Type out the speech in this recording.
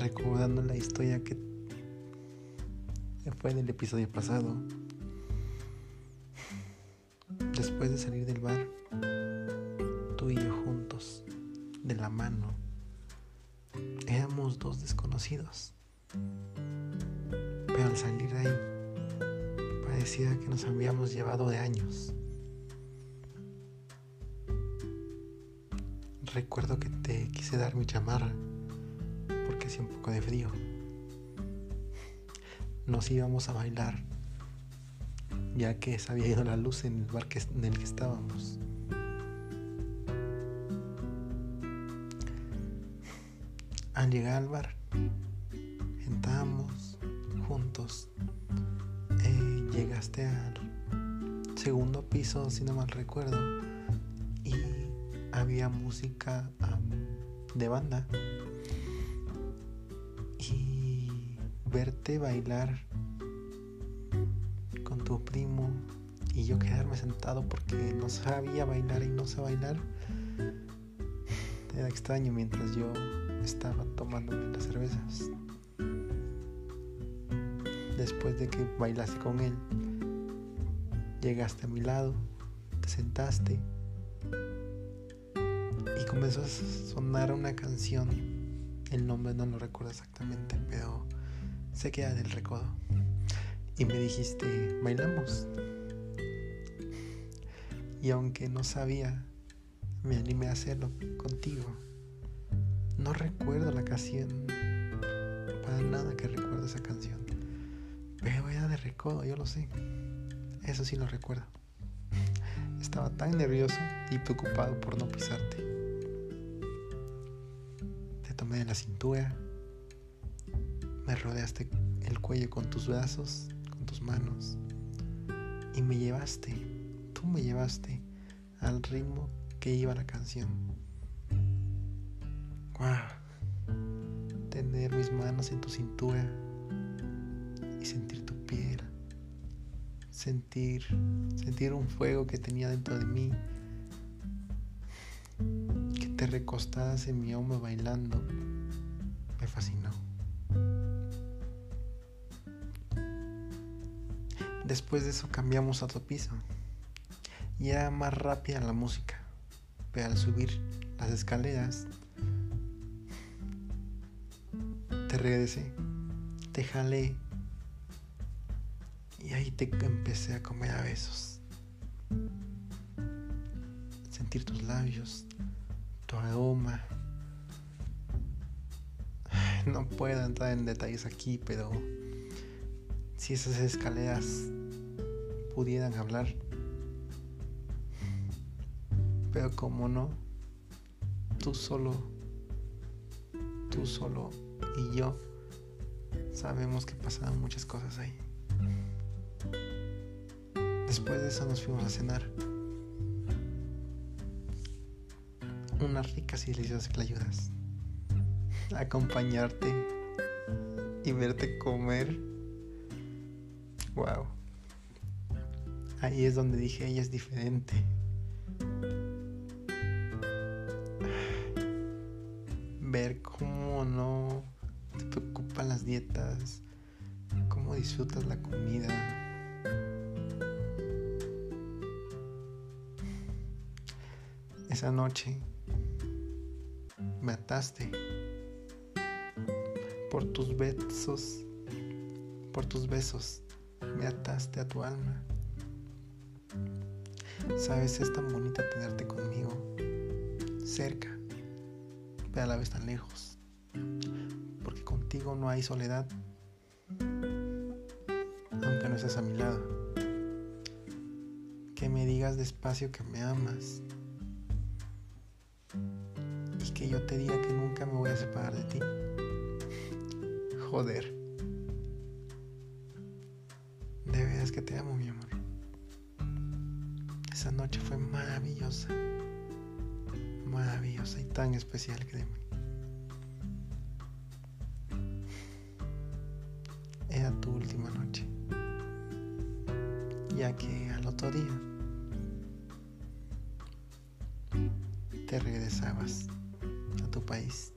recordando la historia que fue en el episodio pasado. Después de salir del bar, tú y yo juntos, de la mano, éramos dos desconocidos. Pero al salir de ahí, parecía que nos habíamos llevado de años. Recuerdo que te quise dar mi chamarra porque hacía un poco de frío. Nos íbamos a bailar ya que se había ido la luz en el bar en el que estábamos. Al llegar al bar, entramos juntos. Eh, llegaste al segundo piso, si no mal recuerdo, y había música de banda. Verte bailar con tu primo y yo quedarme sentado porque no sabía bailar y no sé bailar. Era extraño mientras yo estaba tomando las cervezas. Después de que bailaste con él, llegaste a mi lado, te sentaste y comenzó a sonar una canción. El nombre no lo recuerdo exactamente, pero se queda del recodo. Y me dijiste, bailamos. Y aunque no sabía, me animé a hacerlo contigo. No recuerdo la canción, para nada que recuerdo esa canción. Pero era de recodo, yo lo sé. Eso sí lo recuerdo. Estaba tan nervioso y preocupado por no pisarte tomé de la cintura, me rodeaste el cuello con tus brazos, con tus manos, y me llevaste, tú me llevaste al ritmo que iba la canción. ¡Wow! Tener mis manos en tu cintura y sentir tu piel, sentir, sentir un fuego que tenía dentro de mí te recostadas en mi hombro bailando me fascinó. Después de eso cambiamos a otro piso y era más rápida la música, pero al subir las escaleras te regresé, te jalé y ahí te empecé a comer a besos. Sentir tus labios, tu aroma. No puedo entrar en detalles aquí, pero si esas escaleras pudieran hablar. Pero como no, tú solo, tú solo y yo sabemos que pasaron muchas cosas ahí. Después de eso nos fuimos a cenar. unas ricas y deliciosas ayudas Acompañarte y verte comer. Wow. Ahí es donde dije, ella es diferente. Ver cómo no te preocupan las dietas, cómo disfrutas la comida. Esa noche me ataste. Por tus besos, por tus besos, me ataste a tu alma. Sabes, es tan bonita tenerte conmigo, cerca, pero a la vez tan lejos. Porque contigo no hay soledad, aunque no estés a mi lado. Que me digas despacio que me amas que yo te diga que nunca me voy a separar de ti. Joder. De veras que te amo, mi amor. Esa noche fue maravillosa. Maravillosa y tan especial, mí Era tu última noche. Ya que al otro día te regresabas tu país.